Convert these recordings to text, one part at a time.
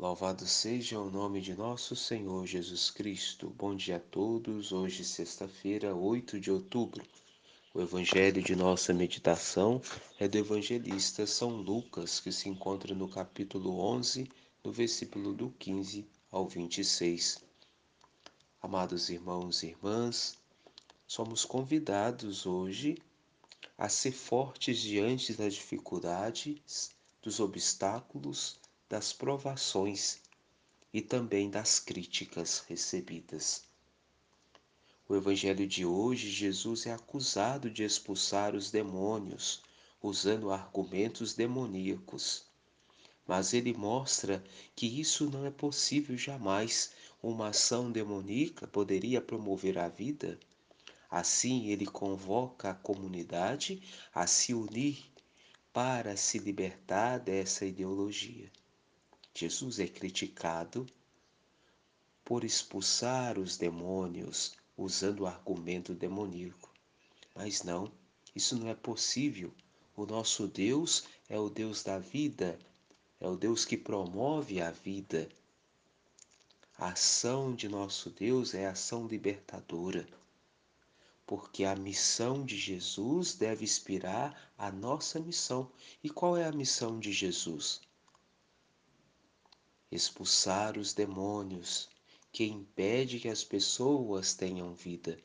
Louvado seja o nome de nosso Senhor Jesus Cristo. Bom dia a todos. Hoje, sexta-feira, 8 de outubro. O evangelho de nossa meditação é do evangelista São Lucas, que se encontra no capítulo 11, no versículo do 15 ao 26. Amados irmãos e irmãs, somos convidados hoje a ser fortes diante das dificuldades, dos obstáculos, das provações e também das críticas recebidas. O Evangelho de hoje, Jesus é acusado de expulsar os demônios usando argumentos demoníacos. Mas ele mostra que isso não é possível jamais. Uma ação demoníaca poderia promover a vida Assim, ele convoca a comunidade a se unir para se libertar dessa ideologia. Jesus é criticado por expulsar os demônios usando o argumento demoníaco. Mas não, isso não é possível. O nosso Deus é o Deus da vida, é o Deus que promove a vida. A ação de nosso Deus é ação libertadora porque a missão de Jesus deve inspirar a nossa missão. E qual é a missão de Jesus? Expulsar os demônios que impede que as pessoas tenham vida,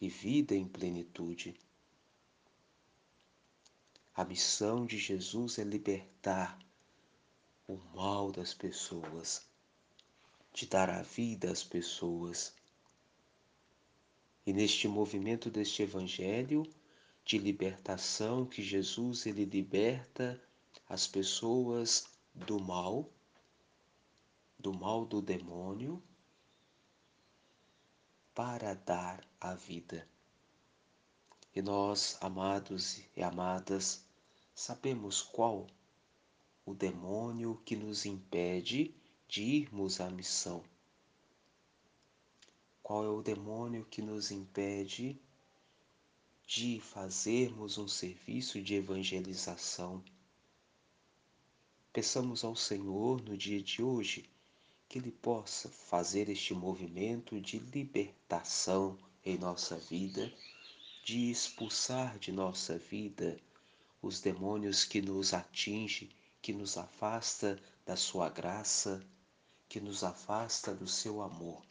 e vida em plenitude. A missão de Jesus é libertar o mal das pessoas, de dar a vida às pessoas e neste movimento deste evangelho de libertação que Jesus ele liberta as pessoas do mal, do mal do demônio, para dar a vida. E nós, amados e amadas, sabemos qual o demônio que nos impede de irmos à missão qual é o demônio que nos impede de fazermos um serviço de evangelização. Peçamos ao Senhor no dia de hoje que Ele possa fazer este movimento de libertação em nossa vida, de expulsar de nossa vida os demônios que nos atinge, que nos afasta da sua graça, que nos afasta do seu amor.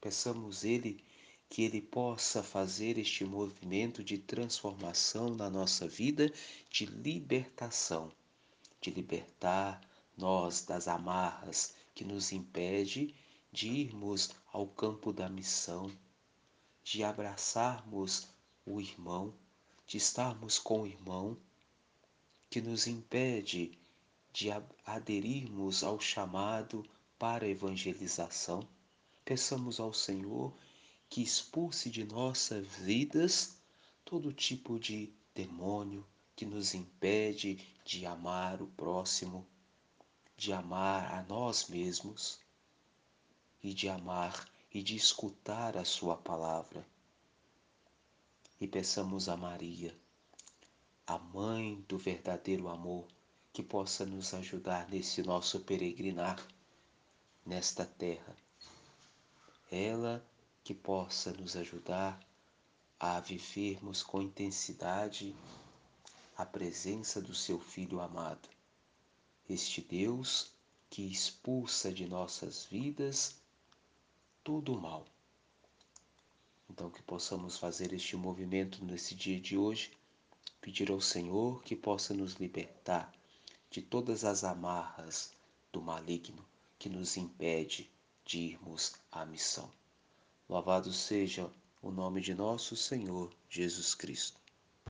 Peçamos Ele que Ele possa fazer este movimento de transformação na nossa vida, de libertação, de libertar nós das amarras que nos impede de irmos ao campo da missão, de abraçarmos o irmão, de estarmos com o irmão, que nos impede de aderirmos ao chamado para a evangelização. Peçamos ao Senhor que expulse de nossas vidas todo tipo de demônio que nos impede de amar o próximo, de amar a nós mesmos e de amar e de escutar a Sua palavra. E peçamos a Maria, a mãe do verdadeiro amor, que possa nos ajudar nesse nosso peregrinar nesta terra ela que possa nos ajudar a vivermos com intensidade a presença do seu Filho amado, este Deus que expulsa de nossas vidas todo o mal. Então, que possamos fazer este movimento nesse dia de hoje, pedir ao Senhor que possa nos libertar de todas as amarras do maligno que nos impede de irmos à missão. Louvado seja o nome de nosso Senhor Jesus Cristo.